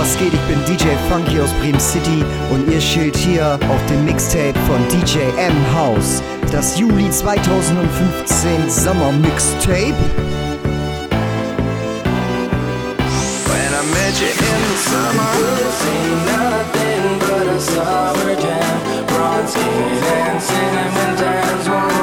was geht? Ich bin DJ Funky aus Bremen City und ihr schilt hier auf dem Mixtape von DJ M House. Das Juli 2015 Sommer Mixtape. When I met you in the summer, this ain't nothing but a summer jam. Broad skin dancing and times one.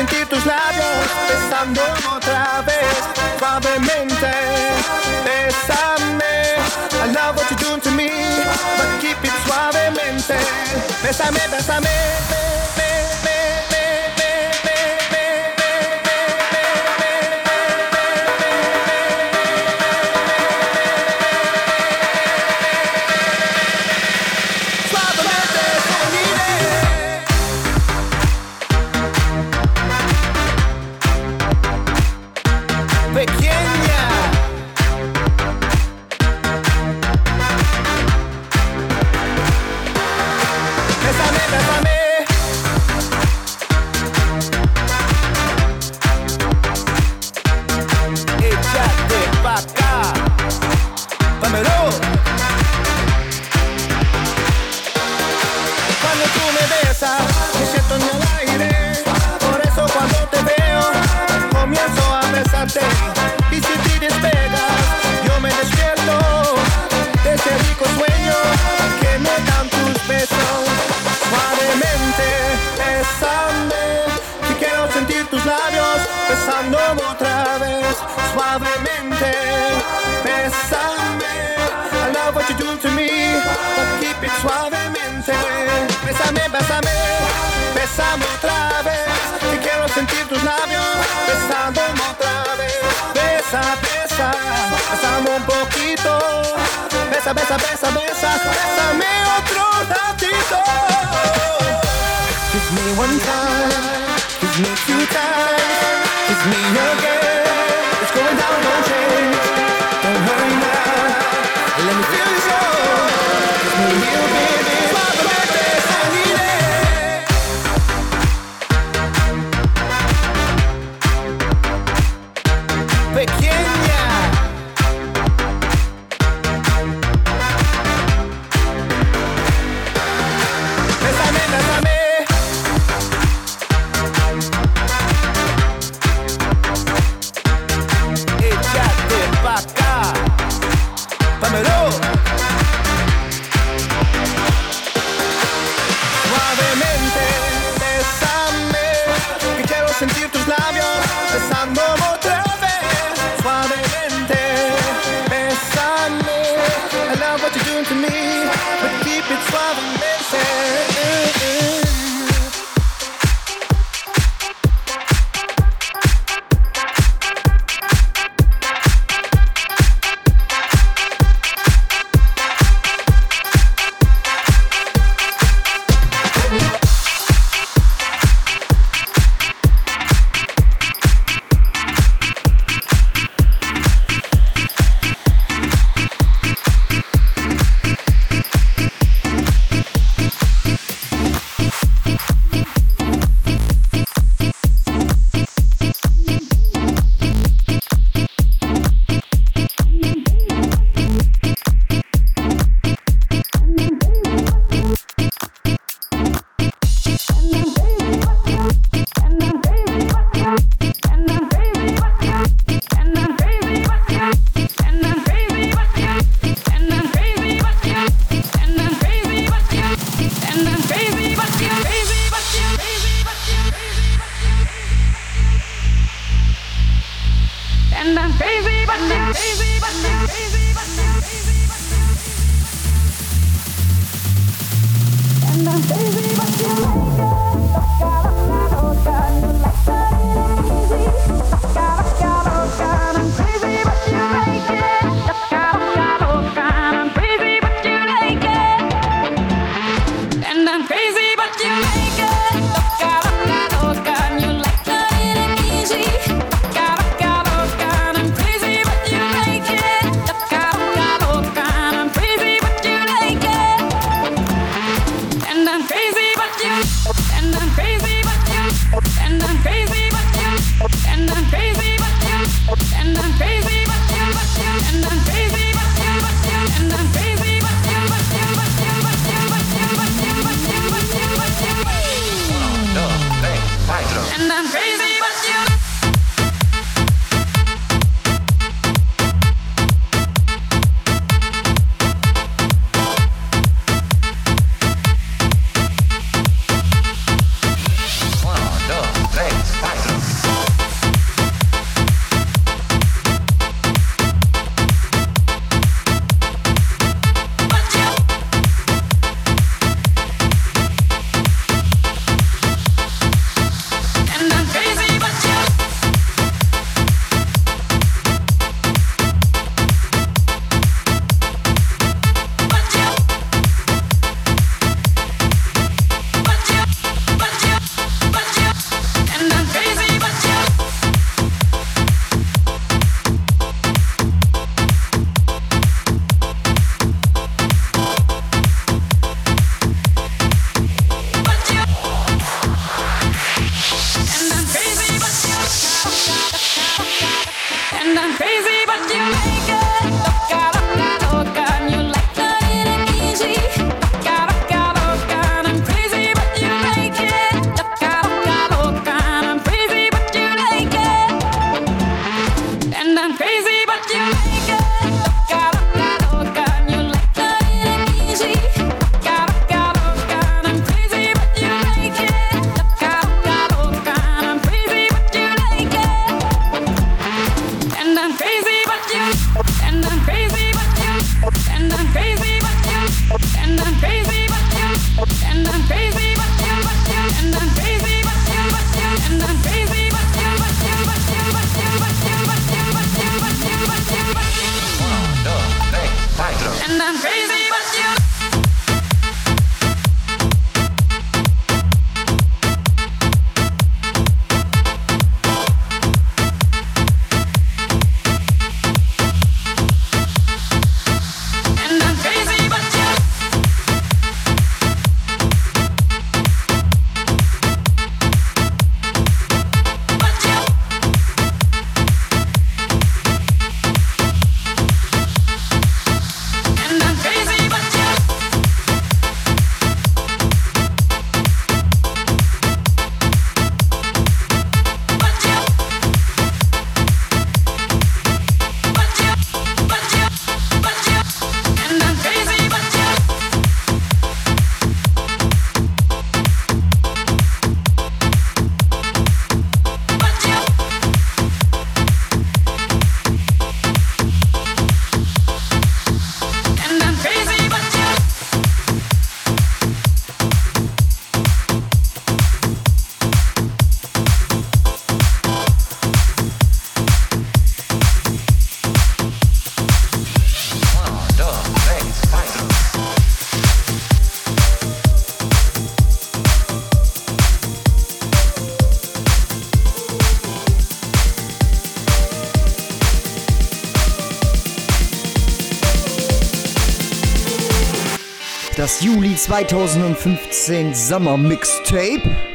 sentir tus labios besando otra vez suavemente. Bésame, I love what you're doing to me, but keep it suavemente. Bésame, bésame. bésame. das Juli 2015 Sommer Mixtape.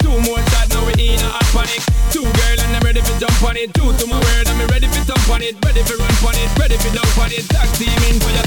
Two more shots, now we in a hot panic. Two girls and I'm ready for jump on it. Two to my word, I'm ready for jump on it. Ready for run on it, ready for dump on it. Tag team in for your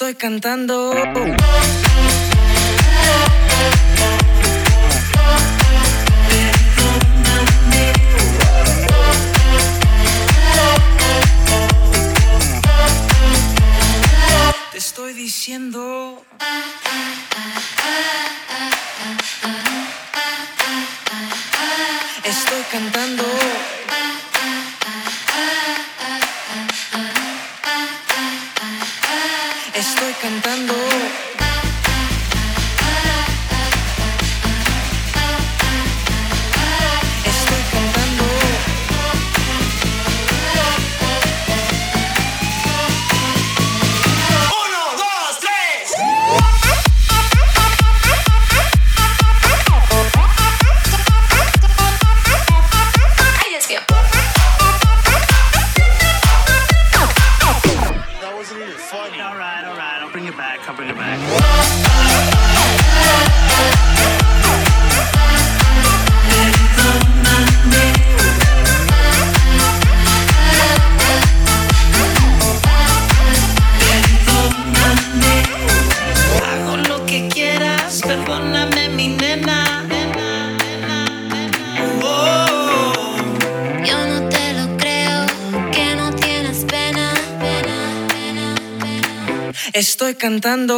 Estoy cantando. Te estoy diciendo. Estoy cantando. Cantando.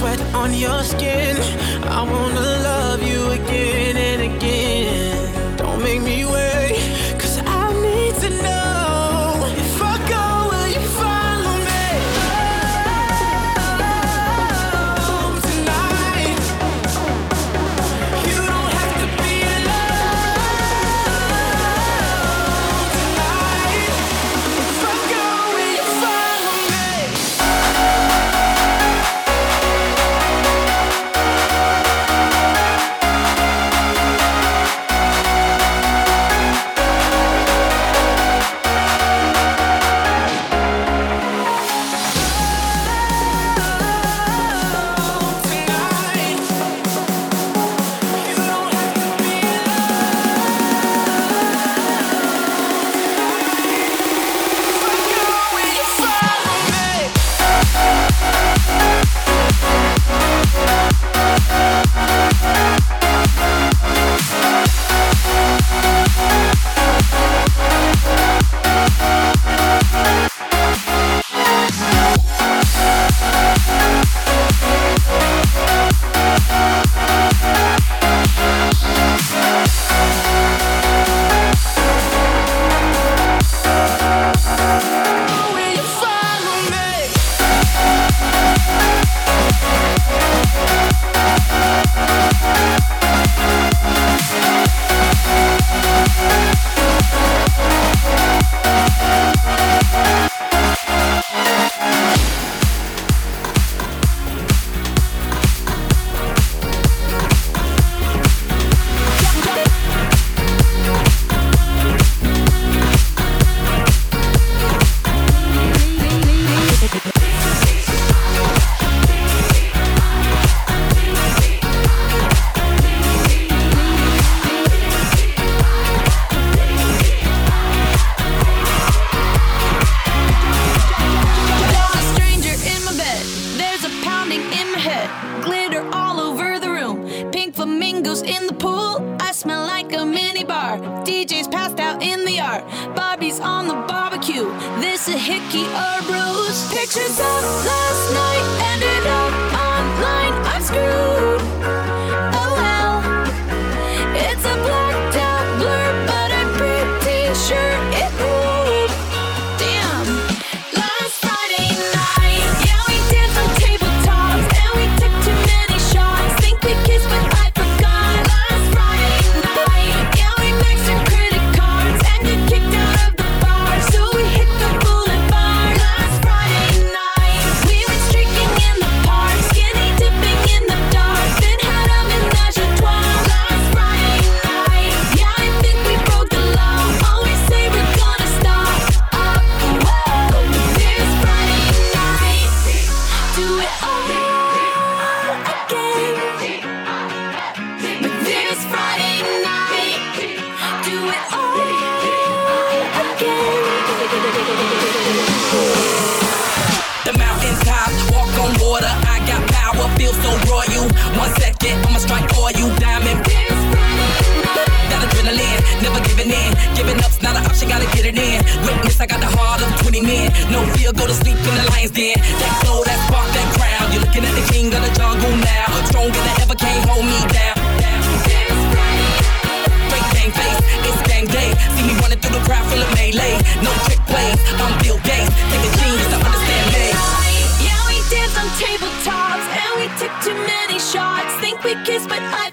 Sweat on your skin. I wanna love kiss, but I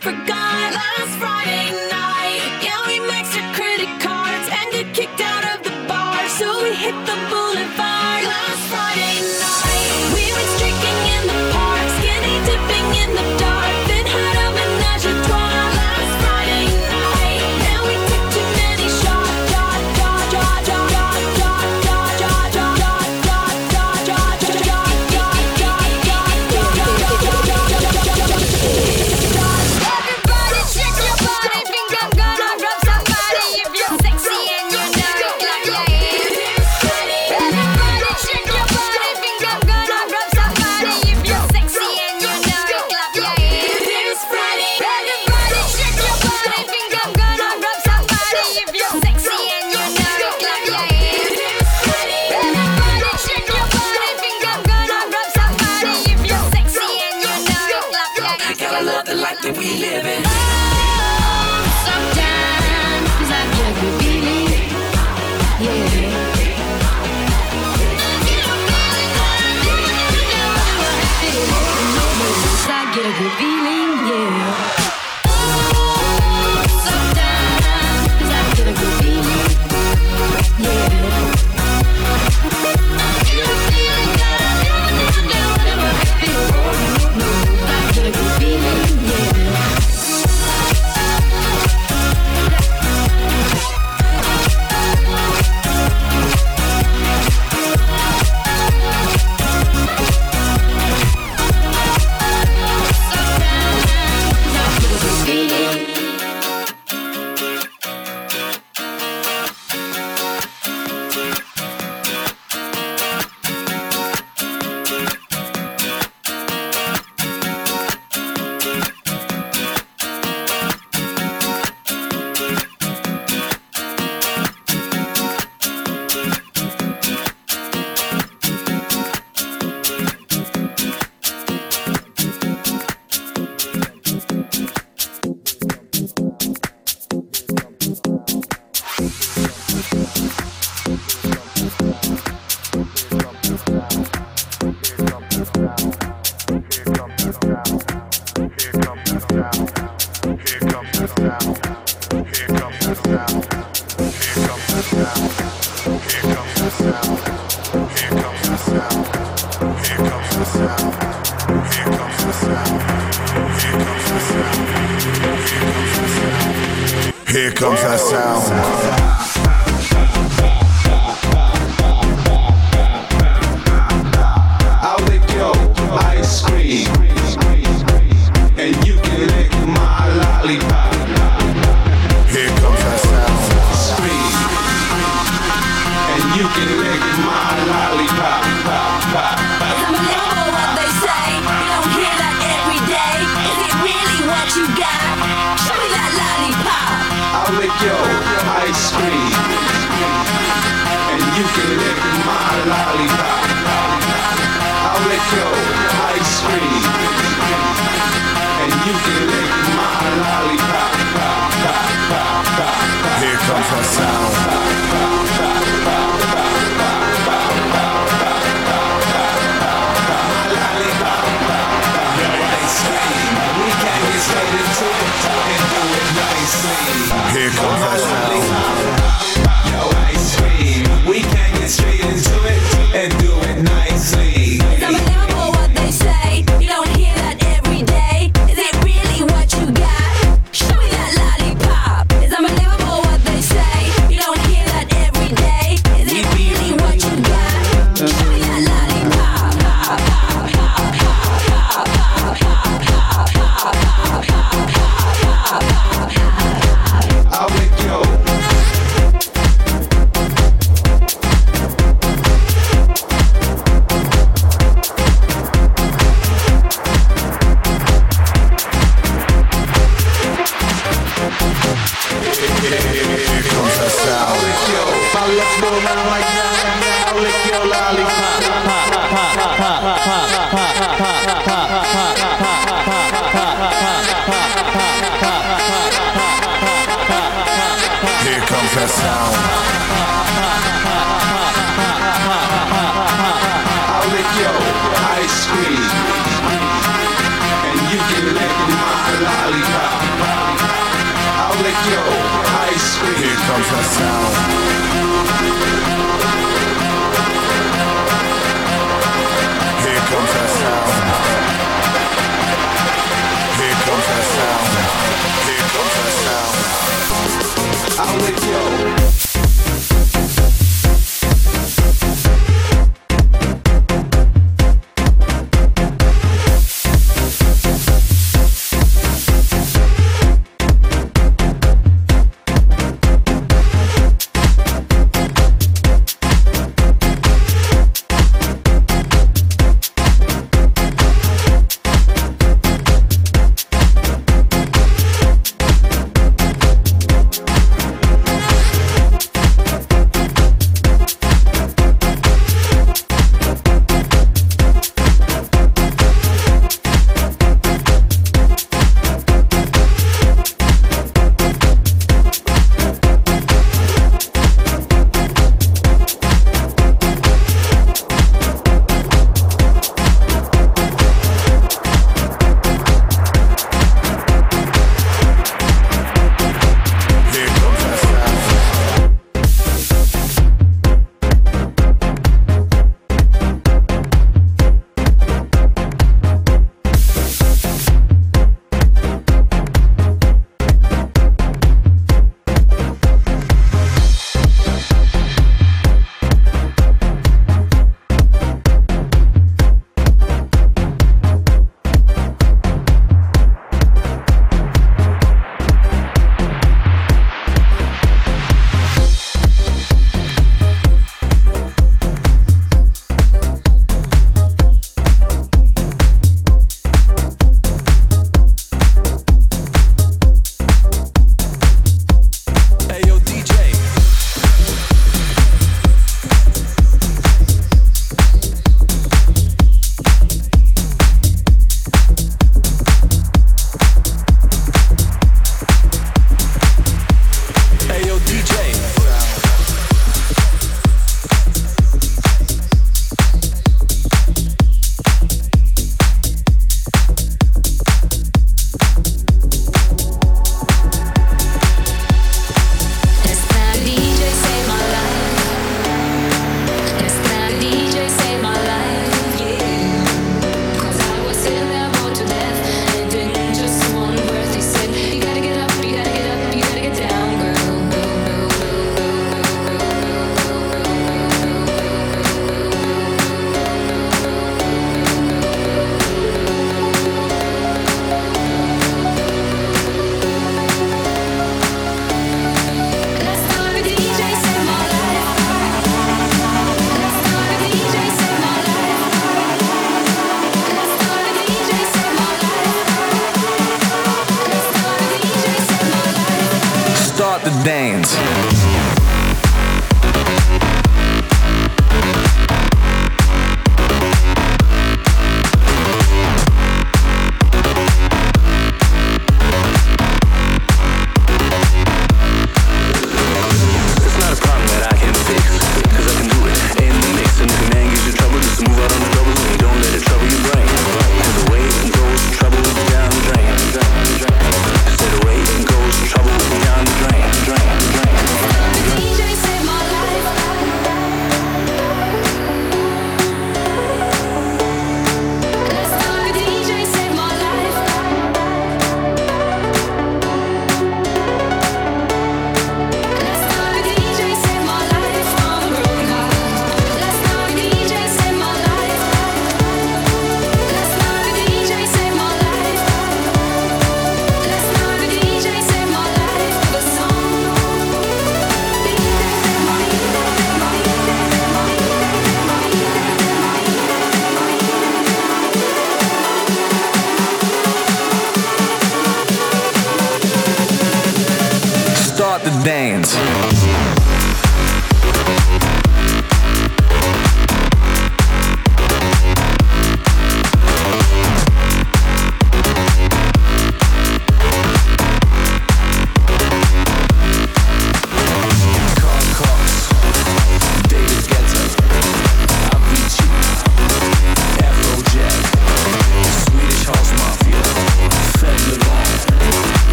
dance.